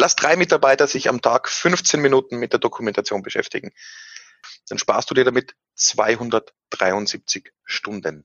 lass drei Mitarbeiter sich am Tag 15 Minuten mit der Dokumentation beschäftigen. Dann sparst du dir damit 273 Stunden.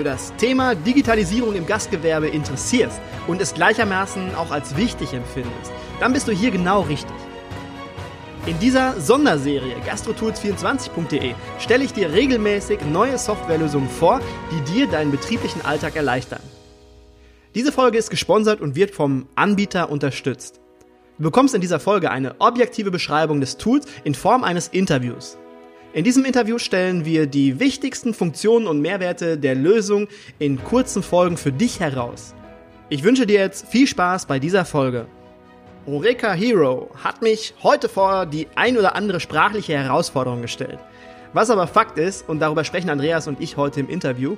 für das Thema Digitalisierung im Gastgewerbe interessierst und es gleichermaßen auch als wichtig empfindest, dann bist du hier genau richtig. In dieser Sonderserie gastrotools24.de stelle ich dir regelmäßig neue Softwarelösungen vor, die dir deinen betrieblichen Alltag erleichtern. Diese Folge ist gesponsert und wird vom Anbieter unterstützt. Du bekommst in dieser Folge eine objektive Beschreibung des Tools in Form eines Interviews. In diesem Interview stellen wir die wichtigsten Funktionen und Mehrwerte der Lösung in kurzen Folgen für dich heraus. Ich wünsche dir jetzt viel Spaß bei dieser Folge. Horeca Hero hat mich heute vor die ein oder andere sprachliche Herausforderung gestellt. Was aber Fakt ist, und darüber sprechen Andreas und ich heute im Interview,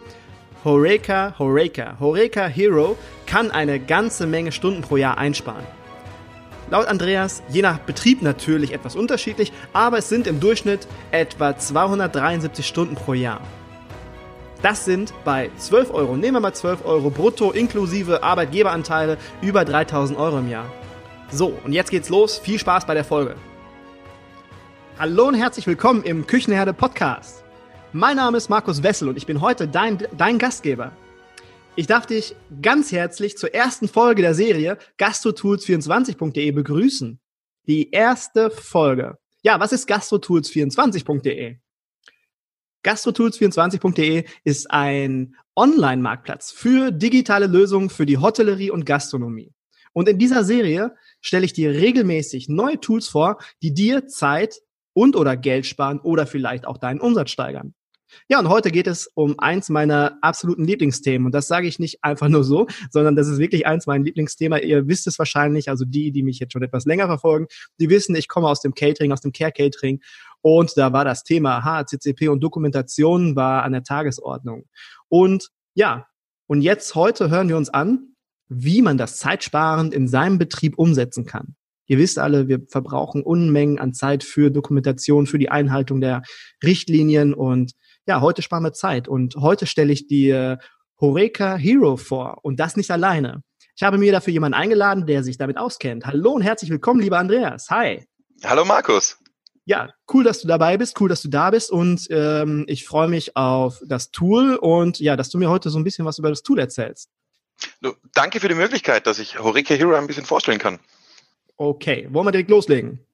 Horeca, Horeca, Horeca Hero kann eine ganze Menge Stunden pro Jahr einsparen. Laut Andreas, je nach Betrieb natürlich etwas unterschiedlich, aber es sind im Durchschnitt etwa 273 Stunden pro Jahr. Das sind bei 12 Euro, nehmen wir mal 12 Euro brutto inklusive Arbeitgeberanteile über 3000 Euro im Jahr. So, und jetzt geht's los. Viel Spaß bei der Folge. Hallo und herzlich willkommen im Küchenherde Podcast. Mein Name ist Markus Wessel und ich bin heute dein, dein Gastgeber. Ich darf dich ganz herzlich zur ersten Folge der Serie gastrotools24.de begrüßen. Die erste Folge. Ja, was ist gastrotools24.de? Gastrotools24.de ist ein Online-Marktplatz für digitale Lösungen für die Hotellerie und Gastronomie. Und in dieser Serie stelle ich dir regelmäßig neue Tools vor, die dir Zeit und oder Geld sparen oder vielleicht auch deinen Umsatz steigern. Ja, und heute geht es um eins meiner absoluten Lieblingsthemen. Und das sage ich nicht einfach nur so, sondern das ist wirklich eins meiner Lieblingsthemen. Ihr wisst es wahrscheinlich, also die, die mich jetzt schon etwas länger verfolgen, die wissen, ich komme aus dem Catering, aus dem Care Catering. Und da war das Thema HCCP und Dokumentation war an der Tagesordnung. Und ja, und jetzt heute hören wir uns an, wie man das zeitsparend in seinem Betrieb umsetzen kann. Ihr wisst alle, wir verbrauchen Unmengen an Zeit für Dokumentation, für die Einhaltung der Richtlinien und ja, heute sparen wir Zeit und heute stelle ich die Horeca Hero vor und das nicht alleine. Ich habe mir dafür jemanden eingeladen, der sich damit auskennt. Hallo und herzlich willkommen, lieber Andreas. Hi. Hallo Markus. Ja, cool, dass du dabei bist, cool, dass du da bist und ähm, ich freue mich auf das Tool und ja, dass du mir heute so ein bisschen was über das Tool erzählst. Du, danke für die Möglichkeit, dass ich Horeca Hero ein bisschen vorstellen kann. Okay, wollen wir direkt loslegen?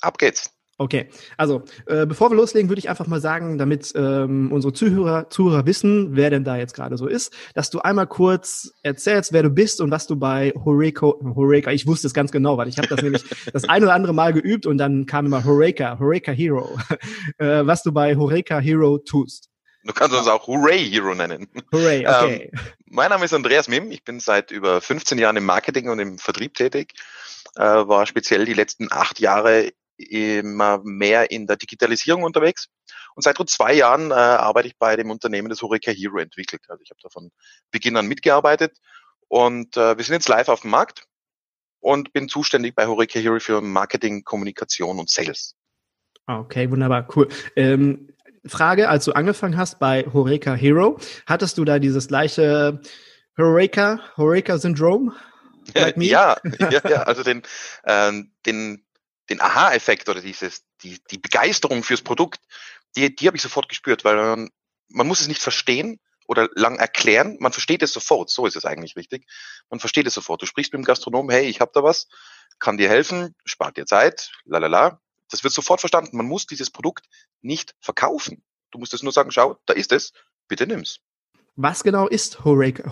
Ab geht's. Okay, also äh, bevor wir loslegen, würde ich einfach mal sagen, damit ähm, unsere Zuhörer, Zuhörer wissen, wer denn da jetzt gerade so ist, dass du einmal kurz erzählst, wer du bist und was du bei Horeca, Horeca, ich wusste es ganz genau, weil ich habe das nämlich das ein oder andere Mal geübt und dann kam immer Horeca, Horeca Hero, äh, was du bei Horeca Hero tust. Du kannst uns auch Hooray Hero nennen. Hooray, okay. Ähm, mein Name ist Andreas Mim. Ich bin seit über 15 Jahren im Marketing und im Vertrieb tätig. Äh, war speziell die letzten acht Jahre immer mehr in der Digitalisierung unterwegs. Und seit rund zwei Jahren äh, arbeite ich bei dem Unternehmen, das Horeca Hero entwickelt. Also ich habe da von Beginn an mitgearbeitet. Und äh, wir sind jetzt live auf dem Markt und bin zuständig bei Horeca Hero für Marketing, Kommunikation und Sales. Okay, wunderbar, cool. Ähm, Frage, als du angefangen hast bei Horeca Hero, hattest du da dieses gleiche Horeca, Horeca-Syndrom? Like ja, ja, ja, also den, ähm, den, den Aha-Effekt oder dieses, die, die Begeisterung fürs Produkt, die, die habe ich sofort gespürt, weil man, man muss es nicht verstehen oder lang erklären, man versteht es sofort, so ist es eigentlich richtig. Man versteht es sofort. Du sprichst mit dem Gastronom, hey, ich habe da was, kann dir helfen, spart dir Zeit, lalala, das wird sofort verstanden. Man muss dieses Produkt nicht verkaufen. Du musst es nur sagen, schau, da ist es, bitte nimm's. Was genau ist Horeca?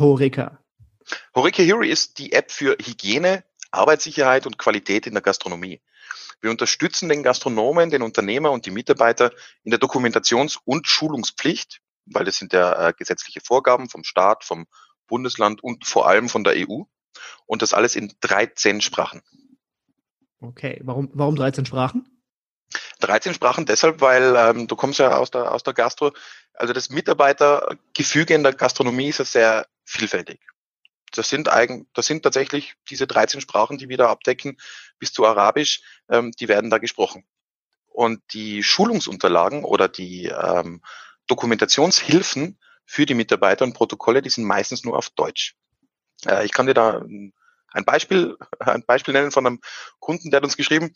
Horeca, Hero ist die App für Hygiene, Arbeitssicherheit und Qualität in der Gastronomie. Wir unterstützen den Gastronomen, den Unternehmer und die Mitarbeiter in der Dokumentations- und Schulungspflicht, weil das sind ja äh, gesetzliche Vorgaben vom Staat, vom Bundesland und vor allem von der EU. Und das alles in 13 Sprachen. Okay, warum, warum 13 Sprachen? 13 Sprachen deshalb, weil ähm, du kommst ja aus der, aus der Gastro. Also das Mitarbeitergefüge in der Gastronomie ist ja sehr vielfältig. Das sind eigen, das sind tatsächlich diese 13 Sprachen, die wir da abdecken, bis zu Arabisch, ähm, die werden da gesprochen. Und die Schulungsunterlagen oder die ähm, Dokumentationshilfen für die Mitarbeiter und Protokolle, die sind meistens nur auf Deutsch. Äh, ich kann dir da ein Beispiel, ein Beispiel nennen von einem Kunden, der hat uns geschrieben,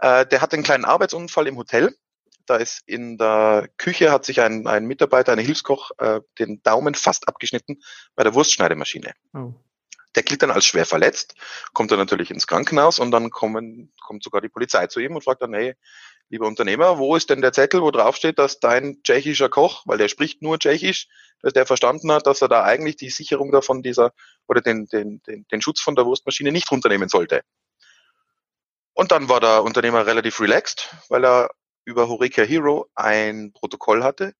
äh, der hat einen kleinen Arbeitsunfall im Hotel. Da ist in der Küche hat sich ein, ein Mitarbeiter, ein Hilfskoch, äh, den Daumen fast abgeschnitten bei der Wurstschneidemaschine. Oh. Der gilt dann als schwer verletzt, kommt dann natürlich ins Krankenhaus und dann kommen, kommt sogar die Polizei zu ihm und fragt dann, hey, lieber Unternehmer, wo ist denn der Zettel, wo drauf steht, dass dein tschechischer Koch, weil der spricht nur tschechisch, dass der verstanden hat, dass er da eigentlich die Sicherung davon dieser oder den, den, den, den Schutz von der Wurstmaschine nicht runternehmen sollte. Und dann war der Unternehmer relativ relaxed, weil er über Horeca Hero ein Protokoll hatte,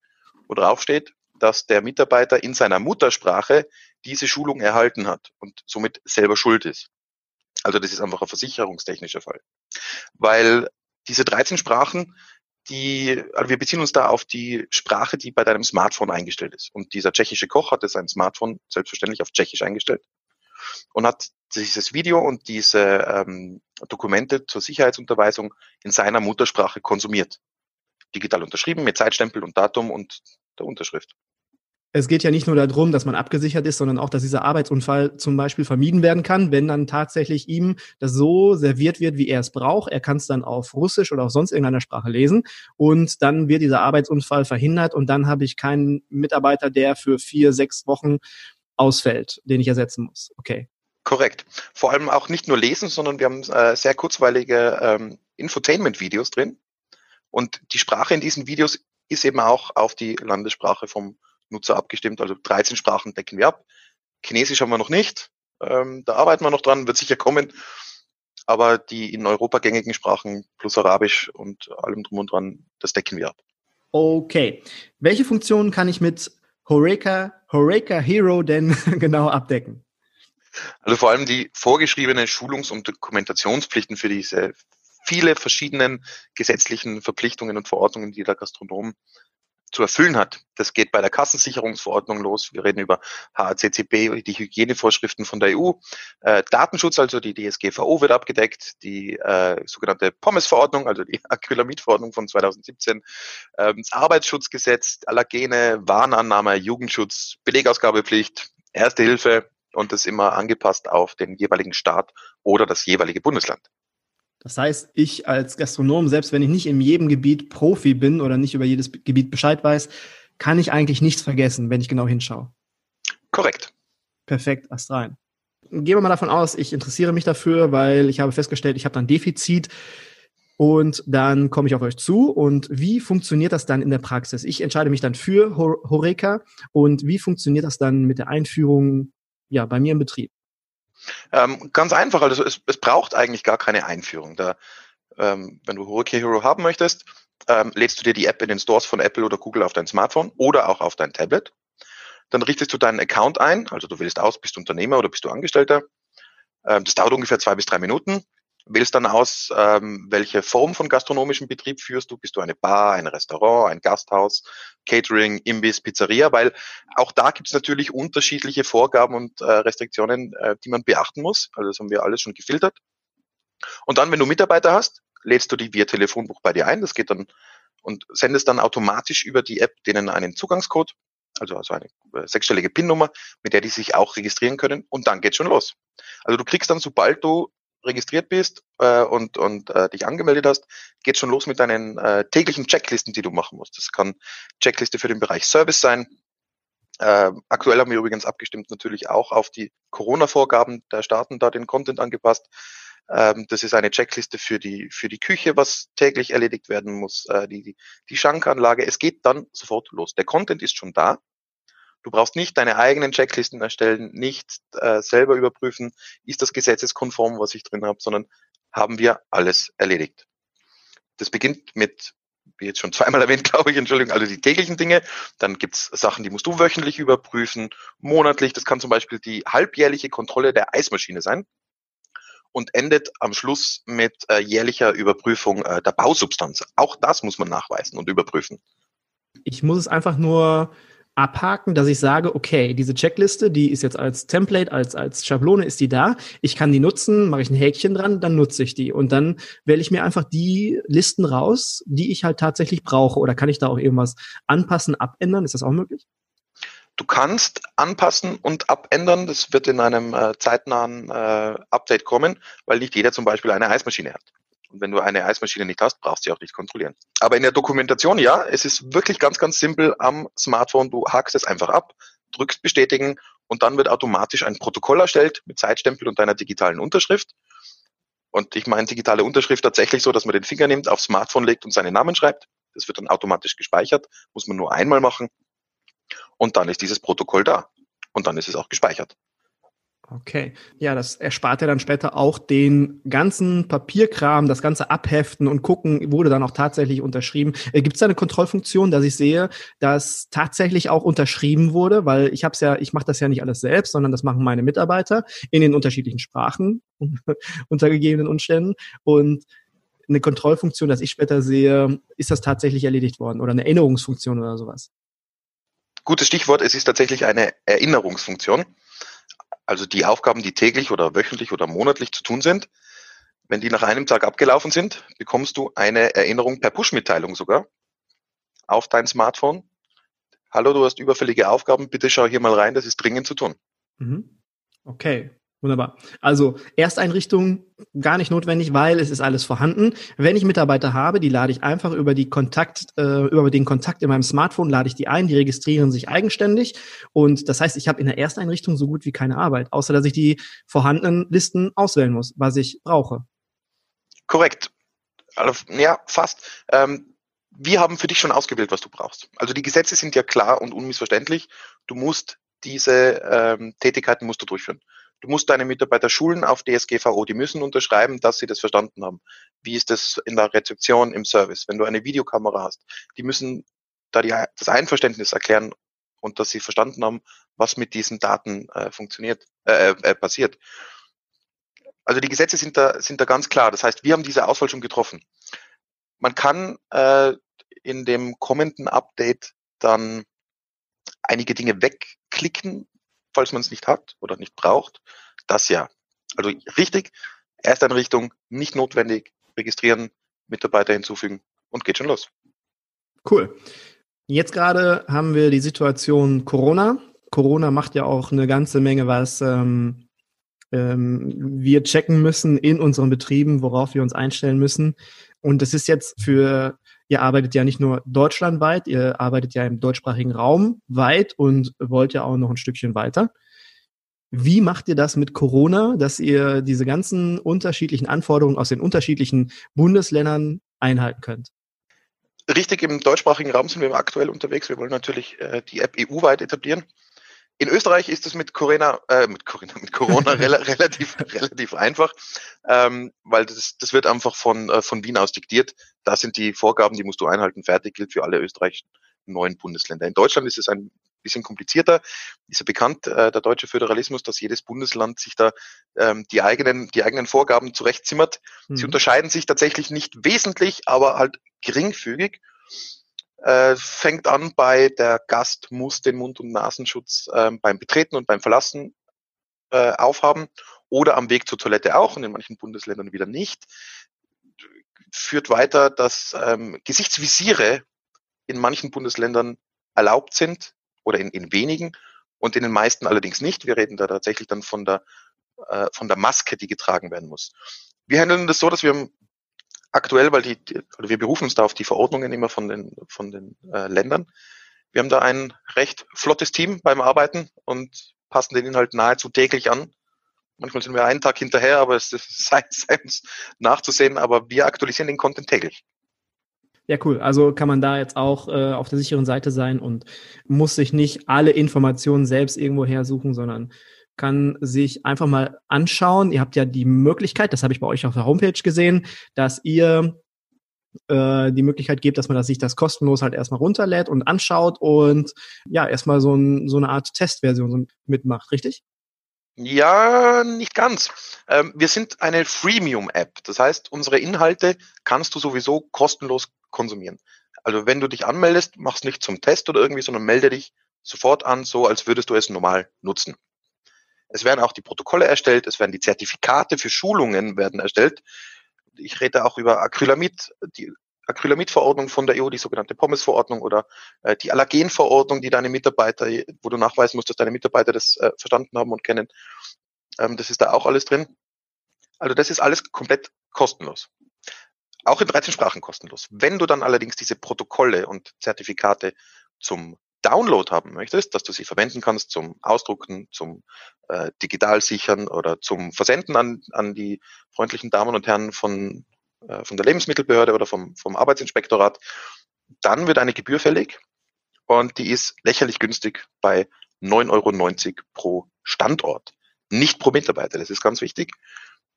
wo drauf steht, dass der Mitarbeiter in seiner Muttersprache diese Schulung erhalten hat und somit selber schuld ist. Also das ist einfach ein versicherungstechnischer Fall. Weil diese 13 Sprachen, die, also wir beziehen uns da auf die Sprache, die bei deinem Smartphone eingestellt ist. Und dieser tschechische Koch hatte sein Smartphone selbstverständlich auf Tschechisch eingestellt und hat dieses Video und diese ähm, Dokumente zur Sicherheitsunterweisung in seiner Muttersprache konsumiert. Digital unterschrieben mit Zeitstempel und Datum und der Unterschrift es geht ja nicht nur darum, dass man abgesichert ist, sondern auch, dass dieser Arbeitsunfall zum Beispiel vermieden werden kann, wenn dann tatsächlich ihm das so serviert wird, wie er es braucht. Er kann es dann auf Russisch oder auf sonst irgendeiner Sprache lesen und dann wird dieser Arbeitsunfall verhindert und dann habe ich keinen Mitarbeiter, der für vier, sechs Wochen ausfällt, den ich ersetzen muss. Okay. Korrekt. Vor allem auch nicht nur lesen, sondern wir haben äh, sehr kurzweilige ähm, Infotainment-Videos drin. Und die Sprache in diesen Videos ist eben auch auf die Landessprache vom Nutzer abgestimmt. Also 13 Sprachen decken wir ab. Chinesisch haben wir noch nicht. Ähm, da arbeiten wir noch dran, wird sicher kommen. Aber die in Europa gängigen Sprachen plus Arabisch und allem drum und dran, das decken wir ab. Okay. Welche Funktionen kann ich mit Horeca, Horeca Hero denn genau abdecken? Also vor allem die vorgeschriebenen Schulungs- und Dokumentationspflichten für diese viele verschiedenen gesetzlichen Verpflichtungen und Verordnungen, die der Gastronom zu erfüllen hat. Das geht bei der Kassensicherungsverordnung los. Wir reden über HACCP, die Hygienevorschriften von der EU. Äh, Datenschutz, also die DSGVO wird abgedeckt. Die äh, sogenannte POMES-Verordnung, also die Acrylamid-Verordnung von 2017. Ähm, das Arbeitsschutzgesetz, Allergene, Warnannahme, Jugendschutz, Belegausgabepflicht, Erste Hilfe und das immer angepasst auf den jeweiligen Staat oder das jeweilige Bundesland. Das heißt, ich als Gastronom, selbst wenn ich nicht in jedem Gebiet Profi bin oder nicht über jedes Gebiet Bescheid weiß, kann ich eigentlich nichts vergessen, wenn ich genau hinschaue. Korrekt. Perfekt, erst rein. Gehen wir mal davon aus, ich interessiere mich dafür, weil ich habe festgestellt, ich habe dann Defizit und dann komme ich auf euch zu. Und wie funktioniert das dann in der Praxis? Ich entscheide mich dann für Horeca und wie funktioniert das dann mit der Einführung ja, bei mir im Betrieb? Ähm, ganz einfach, also es, es braucht eigentlich gar keine Einführung. Da, ähm, wenn du Hurricane Hero haben möchtest, ähm, lädst du dir die App in den Stores von Apple oder Google auf dein Smartphone oder auch auf dein Tablet. Dann richtest du deinen Account ein, also du wählst aus, bist du Unternehmer oder bist du Angestellter. Ähm, das dauert ungefähr zwei bis drei Minuten wählst dann aus, ähm, welche Form von gastronomischem Betrieb führst du. Bist du eine Bar, ein Restaurant, ein Gasthaus, Catering, Imbiss, Pizzeria, weil auch da gibt es natürlich unterschiedliche Vorgaben und äh, Restriktionen, äh, die man beachten muss. Also das haben wir alles schon gefiltert. Und dann, wenn du Mitarbeiter hast, lädst du die via Telefonbuch bei dir ein. Das geht dann und sendest dann automatisch über die App denen einen Zugangscode, also, also eine äh, sechsstellige PIN-Nummer, mit der die sich auch registrieren können und dann geht schon los. Also du kriegst dann, sobald du registriert bist äh, und, und äh, dich angemeldet hast, geht schon los mit deinen äh, täglichen Checklisten, die du machen musst. Das kann Checkliste für den Bereich Service sein. Äh, aktuell haben wir übrigens abgestimmt natürlich auch auf die Corona-Vorgaben der Staaten da den Content angepasst. Ähm, das ist eine Checkliste für die, für die Küche, was täglich erledigt werden muss, äh, die, die, die Schankanlage. Es geht dann sofort los. Der Content ist schon da. Du brauchst nicht deine eigenen Checklisten erstellen, nicht äh, selber überprüfen, ist das gesetzeskonform, was ich drin habe, sondern haben wir alles erledigt. Das beginnt mit, wie jetzt schon zweimal erwähnt, glaube ich, Entschuldigung, also die täglichen Dinge. Dann gibt's Sachen, die musst du wöchentlich überprüfen, monatlich. Das kann zum Beispiel die halbjährliche Kontrolle der Eismaschine sein und endet am Schluss mit äh, jährlicher Überprüfung äh, der Bausubstanz. Auch das muss man nachweisen und überprüfen. Ich muss es einfach nur abhaken, dass ich sage, okay, diese Checkliste, die ist jetzt als Template, als, als Schablone ist die da. Ich kann die nutzen, mache ich ein Häkchen dran, dann nutze ich die. Und dann wähle ich mir einfach die Listen raus, die ich halt tatsächlich brauche. Oder kann ich da auch irgendwas anpassen, abändern? Ist das auch möglich? Du kannst anpassen und abändern. Das wird in einem äh, zeitnahen äh, Update kommen, weil nicht jeder zum Beispiel eine Eismaschine hat. Und wenn du eine Eismaschine nicht hast, brauchst du sie auch nicht kontrollieren. Aber in der Dokumentation, ja, es ist wirklich ganz, ganz simpel am Smartphone. Du hakst es einfach ab, drückst bestätigen und dann wird automatisch ein Protokoll erstellt mit Zeitstempel und deiner digitalen Unterschrift. Und ich meine digitale Unterschrift tatsächlich so, dass man den Finger nimmt, aufs Smartphone legt und seinen Namen schreibt. Das wird dann automatisch gespeichert, muss man nur einmal machen. Und dann ist dieses Protokoll da. Und dann ist es auch gespeichert. Okay, ja, das erspart ja dann später auch den ganzen Papierkram, das ganze Abheften und gucken, wurde dann auch tatsächlich unterschrieben. Äh, Gibt es da eine Kontrollfunktion, dass ich sehe, dass tatsächlich auch unterschrieben wurde? Weil ich habe es ja, ich mache das ja nicht alles selbst, sondern das machen meine Mitarbeiter in den unterschiedlichen Sprachen unter gegebenen Umständen und eine Kontrollfunktion, dass ich später sehe, ist das tatsächlich erledigt worden oder eine Erinnerungsfunktion oder sowas. Gutes Stichwort, es ist tatsächlich eine Erinnerungsfunktion. Also die Aufgaben, die täglich oder wöchentlich oder monatlich zu tun sind, wenn die nach einem Tag abgelaufen sind, bekommst du eine Erinnerung per Push-Mitteilung sogar auf dein Smartphone. Hallo, du hast überfällige Aufgaben, bitte schau hier mal rein, das ist dringend zu tun. Mhm. Okay, Wunderbar. Also Ersteinrichtung gar nicht notwendig, weil es ist alles vorhanden. Wenn ich Mitarbeiter habe, die lade ich einfach über die Kontakt, äh, über den Kontakt in meinem Smartphone lade ich die ein, die registrieren sich eigenständig. Und das heißt, ich habe in der Ersteinrichtung so gut wie keine Arbeit, außer dass ich die vorhandenen Listen auswählen muss, was ich brauche. Korrekt. Also, ja, fast. Ähm, wir haben für dich schon ausgewählt, was du brauchst. Also die Gesetze sind ja klar und unmissverständlich. Du musst diese ähm, Tätigkeiten musst du durchführen. Du musst deine Mitarbeiter schulen auf DSGVO. Die müssen unterschreiben, dass sie das verstanden haben. Wie ist das in der Rezeption, im Service? Wenn du eine Videokamera hast, die müssen da die, das Einverständnis erklären und dass sie verstanden haben, was mit diesen Daten äh, funktioniert, äh, äh, passiert. Also die Gesetze sind da, sind da ganz klar. Das heißt, wir haben diese Auswahl schon getroffen. Man kann äh, in dem kommenden Update dann einige Dinge wegklicken, falls man es nicht hat oder nicht braucht. Das ja. Also richtig, Ersteinrichtung, nicht notwendig, registrieren, Mitarbeiter hinzufügen und geht schon los. Cool. Jetzt gerade haben wir die Situation Corona. Corona macht ja auch eine ganze Menge, was ähm, ähm, wir checken müssen in unseren Betrieben, worauf wir uns einstellen müssen. Und das ist jetzt für Ihr arbeitet ja nicht nur deutschlandweit, ihr arbeitet ja im deutschsprachigen Raum weit und wollt ja auch noch ein Stückchen weiter. Wie macht ihr das mit Corona, dass ihr diese ganzen unterschiedlichen Anforderungen aus den unterschiedlichen Bundesländern einhalten könnt? Richtig, im deutschsprachigen Raum sind wir aktuell unterwegs. Wir wollen natürlich äh, die App EU-weit etablieren. In Österreich ist es mit Corona, äh, mit Corona, mit Corona relativ, relativ einfach, ähm, weil das, das wird einfach von, äh, von Wien aus diktiert. Das sind die Vorgaben, die musst du einhalten. Fertig gilt für alle österreichischen neuen Bundesländer. In Deutschland ist es ein bisschen komplizierter. Ist ja bekannt, äh, der deutsche Föderalismus, dass jedes Bundesland sich da ähm, die eigenen, die eigenen Vorgaben zurechtzimmert. Mhm. Sie unterscheiden sich tatsächlich nicht wesentlich, aber halt geringfügig. Äh, fängt an bei der Gast muss den Mund- und Nasenschutz äh, beim Betreten und beim Verlassen äh, aufhaben oder am Weg zur Toilette auch und in manchen Bundesländern wieder nicht. Führt weiter, dass ähm, Gesichtsvisiere in manchen Bundesländern erlaubt sind oder in, in wenigen und in den meisten allerdings nicht. Wir reden da tatsächlich dann von der, äh, von der Maske, die getragen werden muss. Wir handeln das so, dass wir aktuell, weil die, oder wir berufen uns da auf die Verordnungen immer von den, von den äh, Ländern. Wir haben da ein recht flottes Team beim Arbeiten und passen den Inhalt nahezu täglich an. Manchmal sind wir einen Tag hinterher, aber es sei uns nachzusehen, aber wir aktualisieren den Content täglich. Ja, cool. Also kann man da jetzt auch äh, auf der sicheren Seite sein und muss sich nicht alle Informationen selbst irgendwo hersuchen, sondern kann sich einfach mal anschauen. Ihr habt ja die Möglichkeit, das habe ich bei euch auf der Homepage gesehen, dass ihr äh, die Möglichkeit gebt, dass man sich das kostenlos halt erstmal runterlädt und anschaut und ja, erstmal so, ein, so eine Art Testversion mitmacht, richtig? Ja, nicht ganz. Ähm, wir sind eine Freemium-App. Das heißt, unsere Inhalte kannst du sowieso kostenlos konsumieren. Also wenn du dich anmeldest, mach's nicht zum Test oder irgendwie, sondern melde dich sofort an, so als würdest du es normal nutzen. Es werden auch die Protokolle erstellt, es werden die Zertifikate für Schulungen werden erstellt. Ich rede auch über Acrylamid, die Acrylamid-Verordnung von der EU, die sogenannte Pommes-Verordnung oder äh, die Allergen-Verordnung, die deine Mitarbeiter, wo du nachweisen musst, dass deine Mitarbeiter das äh, verstanden haben und kennen. Ähm, das ist da auch alles drin. Also das ist alles komplett kostenlos. Auch in 13 Sprachen kostenlos. Wenn du dann allerdings diese Protokolle und Zertifikate zum Download haben möchtest, dass du sie verwenden kannst zum Ausdrucken, zum äh, Digital sichern oder zum Versenden an, an die freundlichen Damen und Herren von äh, von der Lebensmittelbehörde oder vom, vom Arbeitsinspektorat, dann wird eine Gebühr fällig und die ist lächerlich günstig bei 9,90 Euro pro Standort, nicht pro Mitarbeiter. Das ist ganz wichtig.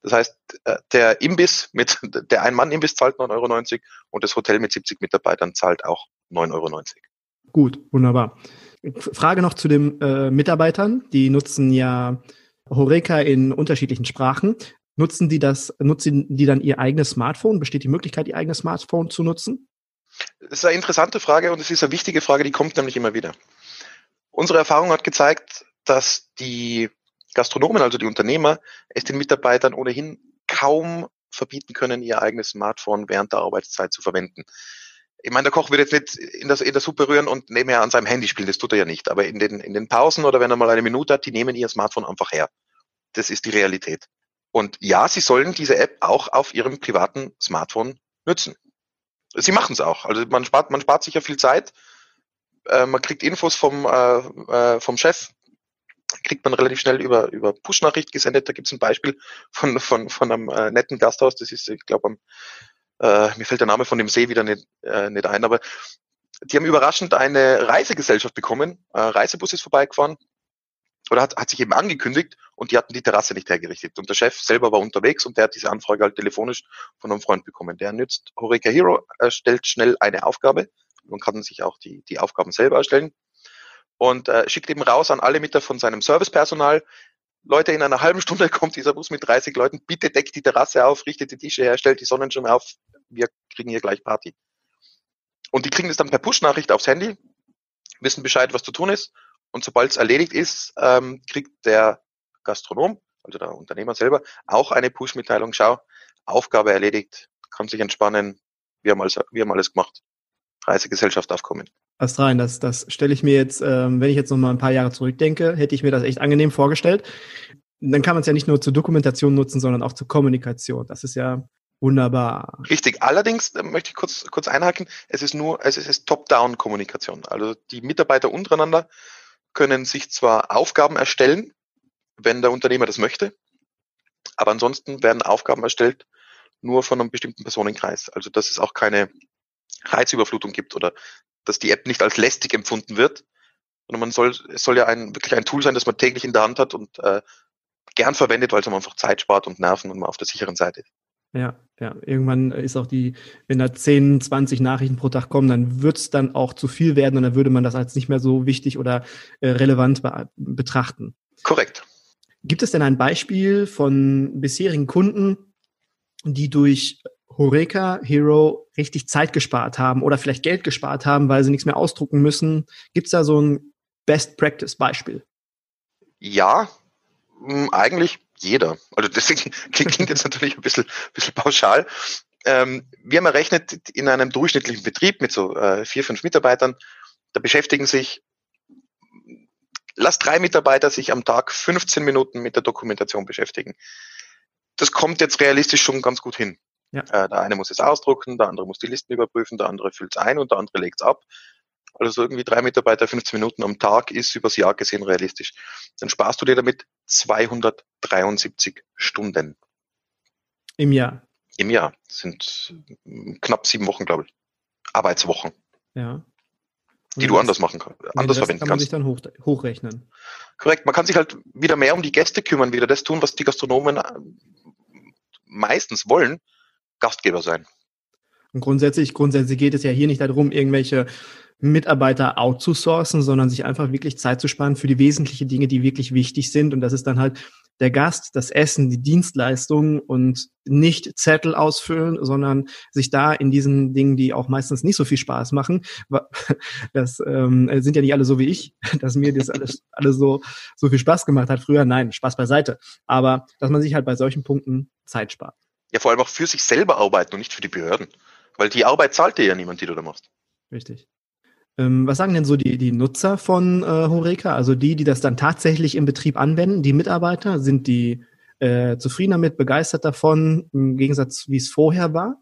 Das heißt, äh, der Imbiss mit, der Ein-Mann-Imbiss zahlt 9,90 Euro und das Hotel mit 70 Mitarbeitern zahlt auch 9,90 Euro. Gut, wunderbar. Frage noch zu den äh, Mitarbeitern. Die nutzen ja Horeca in unterschiedlichen Sprachen. Nutzen die das, nutzen die dann ihr eigenes Smartphone? Besteht die Möglichkeit, ihr eigenes Smartphone zu nutzen? Das ist eine interessante Frage und es ist eine wichtige Frage, die kommt nämlich immer wieder. Unsere Erfahrung hat gezeigt, dass die Gastronomen, also die Unternehmer, es den Mitarbeitern ohnehin kaum verbieten können, ihr eigenes Smartphone während der Arbeitszeit zu verwenden. Ich meine, der Koch wird jetzt nicht in, das, in der Suppe rühren und nebenher an seinem Handy spielen, das tut er ja nicht. Aber in den, in den Pausen oder wenn er mal eine Minute hat, die nehmen ihr Smartphone einfach her. Das ist die Realität. Und ja, Sie sollen diese App auch auf Ihrem privaten Smartphone nutzen. Sie machen es auch. Also man spart, man spart sich ja viel Zeit. Äh, man kriegt Infos vom, äh, äh, vom Chef, kriegt man relativ schnell über, über Push-Nachricht gesendet. Da gibt es ein Beispiel von, von, von einem äh, netten Gasthaus. Das ist, ich glaube, äh, mir fällt der Name von dem See wieder nicht, äh, nicht ein, aber die haben überraschend eine Reisegesellschaft bekommen. Äh, Reisebus ist vorbeigefahren oder hat, hat sich eben angekündigt und die hatten die Terrasse nicht hergerichtet. Und der Chef selber war unterwegs und der hat diese Anfrage halt telefonisch von einem Freund bekommen. Der nützt Horeca Hero, erstellt schnell eine Aufgabe. Man kann sich auch die, die Aufgaben selber erstellen und äh, schickt eben raus an alle Mitarbeiter von seinem Servicepersonal. Leute, in einer halben Stunde kommt dieser Bus mit 30 Leuten. Bitte deckt die Terrasse auf, richtet die Tische her, stellt die Sonnenschirme auf. Wir kriegen hier gleich Party. Und die kriegen das dann per Push-Nachricht aufs Handy, wissen Bescheid, was zu tun ist und sobald es erledigt ist, ähm, kriegt der Gastronom, also der Unternehmer selber, auch eine Push-Mitteilung. Schau, Aufgabe erledigt, kann sich entspannen. Wir haben alles, wir haben alles gemacht. Reisegesellschaft aufkommen. Rein, das, das stelle ich mir jetzt, ähm, wenn ich jetzt noch mal ein paar Jahre zurückdenke, hätte ich mir das echt angenehm vorgestellt. Dann kann man es ja nicht nur zur Dokumentation nutzen, sondern auch zur Kommunikation. Das ist ja wunderbar. Richtig. Allerdings äh, möchte ich kurz, kurz einhaken. Es ist nur, es ist Top-Down-Kommunikation. Also die Mitarbeiter untereinander können sich zwar Aufgaben erstellen, wenn der Unternehmer das möchte, aber ansonsten werden Aufgaben erstellt nur von einem bestimmten Personenkreis. Also dass es auch keine Reizüberflutung gibt oder dass die App nicht als lästig empfunden wird, sondern man soll, es soll ja ein, wirklich ein Tool sein, das man täglich in der Hand hat und äh, gern verwendet, weil es einfach Zeit spart und Nerven und man auf der sicheren Seite ist. Ja, ja. Irgendwann ist auch die, wenn da 10, 20 Nachrichten pro Tag kommen, dann wird es dann auch zu viel werden und dann würde man das als nicht mehr so wichtig oder äh, relevant be betrachten. Korrekt. Gibt es denn ein Beispiel von bisherigen Kunden, die durch Horeca Hero richtig Zeit gespart haben oder vielleicht Geld gespart haben, weil sie nichts mehr ausdrucken müssen? Gibt es da so ein Best Practice Beispiel? Ja, eigentlich jeder. Also deswegen klingt jetzt natürlich ein bisschen, bisschen pauschal. Ähm, wir haben errechnet, in einem durchschnittlichen Betrieb mit so äh, vier, fünf Mitarbeitern, da beschäftigen sich, lass drei Mitarbeiter sich am Tag 15 Minuten mit der Dokumentation beschäftigen. Das kommt jetzt realistisch schon ganz gut hin. Ja. Äh, der eine muss es ausdrucken, der andere muss die Listen überprüfen, der andere füllt es ein und der andere legt es ab. Also so irgendwie drei Mitarbeiter 15 Minuten am Tag ist übers Jahr gesehen realistisch. Dann sparst du dir damit 273 Stunden. Im Jahr. Im Jahr. Das sind knapp sieben Wochen, glaube ich. Arbeitswochen. Ja. Die du anders machen kannst, anders verwenden kann man kannst. sich dann hoch, hochrechnen. Korrekt. Man kann sich halt wieder mehr um die Gäste kümmern, wieder das tun, was die Gastronomen äh, meistens wollen. Gastgeber sein. Und grundsätzlich, grundsätzlich geht es ja hier nicht darum, irgendwelche Mitarbeiter outzusourcen, sondern sich einfach wirklich Zeit zu sparen für die wesentlichen Dinge, die wirklich wichtig sind. Und das ist dann halt der Gast, das Essen, die Dienstleistungen und nicht Zettel ausfüllen, sondern sich da in diesen Dingen, die auch meistens nicht so viel Spaß machen, das ähm, sind ja nicht alle so wie ich, dass mir das alles, alles so, so viel Spaß gemacht hat früher. Nein, Spaß beiseite. Aber dass man sich halt bei solchen Punkten Zeit spart. Ja, vor allem auch für sich selber arbeiten und nicht für die Behörden. Weil die Arbeit zahlt dir ja niemand, die du da machst. Richtig. Ähm, was sagen denn so die, die Nutzer von äh, Horeca? Also die, die das dann tatsächlich im Betrieb anwenden, die Mitarbeiter, sind die äh, zufrieden damit, begeistert davon, im Gegensatz wie es vorher war?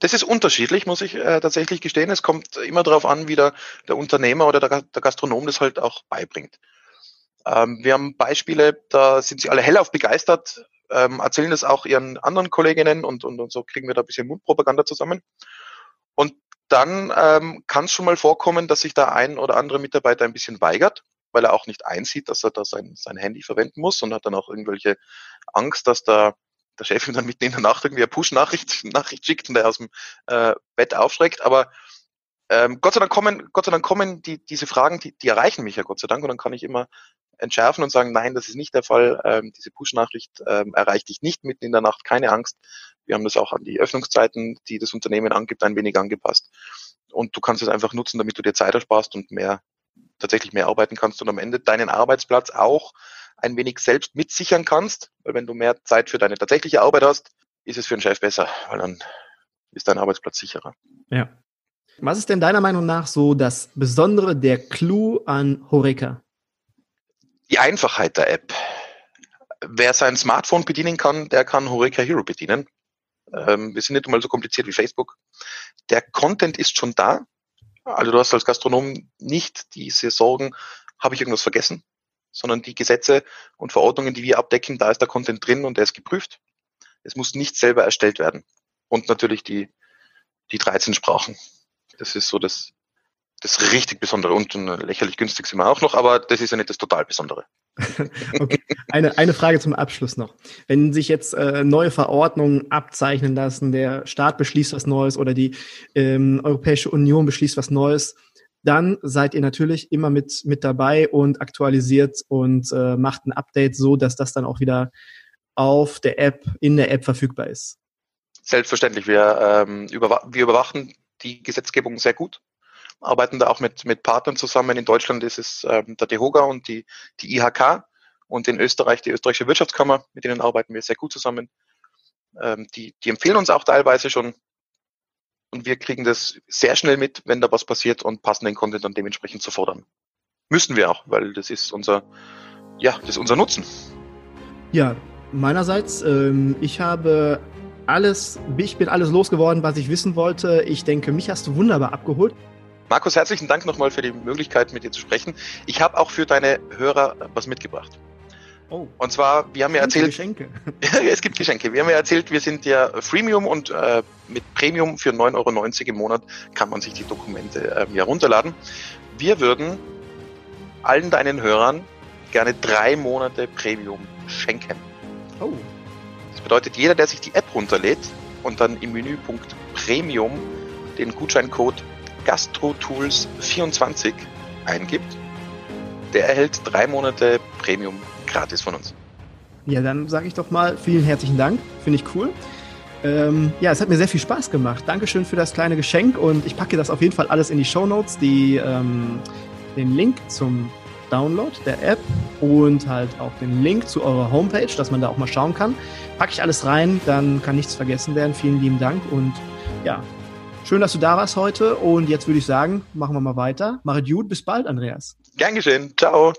Das ist unterschiedlich, muss ich äh, tatsächlich gestehen. Es kommt immer darauf an, wie der, der Unternehmer oder der, der Gastronom das halt auch beibringt. Ähm, wir haben Beispiele, da sind sie alle hellauf begeistert, ähm, erzählen das auch ihren anderen Kolleginnen und, und, und so kriegen wir da ein bisschen Mundpropaganda zusammen. Und dann ähm, kann es schon mal vorkommen, dass sich da ein oder andere Mitarbeiter ein bisschen weigert, weil er auch nicht einsieht, dass er da sein, sein Handy verwenden muss und hat dann auch irgendwelche Angst, dass da der Chef ihm dann mitten in der Nacht irgendwie eine Push-Nachricht Nachricht schickt und er aus dem äh, Bett aufschreckt. Aber ähm, Gott sei Dank kommen, Gott sei Dank kommen die, diese Fragen, die, die erreichen mich ja Gott sei Dank und dann kann ich immer entschärfen und sagen, nein, das ist nicht der Fall. Ähm, diese Push-Nachricht ähm, erreicht dich nicht mitten in der Nacht, keine Angst. Wir haben das auch an die Öffnungszeiten, die das Unternehmen angibt, ein wenig angepasst. Und du kannst es einfach nutzen, damit du dir Zeit ersparst und mehr, tatsächlich mehr arbeiten kannst und am Ende deinen Arbeitsplatz auch ein wenig selbst mitsichern kannst, weil wenn du mehr Zeit für deine tatsächliche Arbeit hast, ist es für einen Chef besser, weil dann ist dein Arbeitsplatz sicherer. Ja. Was ist denn deiner Meinung nach so das Besondere, der Clou an Horeca? Die Einfachheit der App. Wer sein Smartphone bedienen kann, der kann Horeca Hero bedienen. Ähm, wir sind nicht mal so kompliziert wie Facebook. Der Content ist schon da. Also du hast als Gastronom nicht diese Sorgen, habe ich irgendwas vergessen, sondern die Gesetze und Verordnungen, die wir abdecken, da ist der Content drin und der ist geprüft. Es muss nicht selber erstellt werden. Und natürlich die, die 13 Sprachen. Das ist so das, das richtig Besondere und lächerlich günstig sind wir auch noch, aber das ist ja nicht das total Besondere. okay. Eine, eine Frage zum Abschluss noch. Wenn sich jetzt äh, neue Verordnungen abzeichnen lassen, der Staat beschließt was Neues oder die ähm, Europäische Union beschließt was Neues, dann seid ihr natürlich immer mit, mit dabei und aktualisiert und äh, macht ein Update so, dass das dann auch wieder auf der App, in der App verfügbar ist. Selbstverständlich. Wir, ähm, überwa wir überwachen die Gesetzgebung sehr gut arbeiten da auch mit, mit Partnern zusammen. In Deutschland ist es ähm, der DEHOGA und die, die IHK und in Österreich die österreichische Wirtschaftskammer, mit denen arbeiten wir sehr gut zusammen. Ähm, die, die empfehlen uns auch teilweise schon und wir kriegen das sehr schnell mit, wenn da was passiert und passen den Content dann dementsprechend zu fordern. Müssen wir auch, weil das ist unser, ja, das ist unser Nutzen. Ja, meinerseits, ähm, ich habe alles, ich bin alles losgeworden, was ich wissen wollte. Ich denke, mich hast du wunderbar abgeholt. Markus, herzlichen Dank nochmal für die Möglichkeit, mit dir zu sprechen. Ich habe auch für deine Hörer was mitgebracht. Oh. Und zwar, wir haben ja erzählt. Geschenke. es gibt Geschenke. Wir haben ja erzählt, wir sind ja Freemium und äh, mit Premium für 9,90 Euro im Monat kann man sich die Dokumente äh, ja runterladen. Wir würden allen deinen Hörern gerne drei Monate Premium schenken. Oh. Das bedeutet, jeder, der sich die App runterlädt und dann im Menüpunkt Premium den Gutscheincode GastroTools24 eingibt, der erhält drei Monate Premium gratis von uns. Ja, dann sage ich doch mal vielen herzlichen Dank. Finde ich cool. Ähm, ja, es hat mir sehr viel Spaß gemacht. Dankeschön für das kleine Geschenk und ich packe das auf jeden Fall alles in die Show Notes, ähm, den Link zum Download der App und halt auch den Link zu eurer Homepage, dass man da auch mal schauen kann. Packe ich alles rein, dann kann nichts vergessen werden. Vielen lieben Dank und ja, Schön, dass du da warst heute. Und jetzt würde ich sagen, machen wir mal weiter. Mache gut. Bis bald, Andreas. Gern geschehen. Ciao.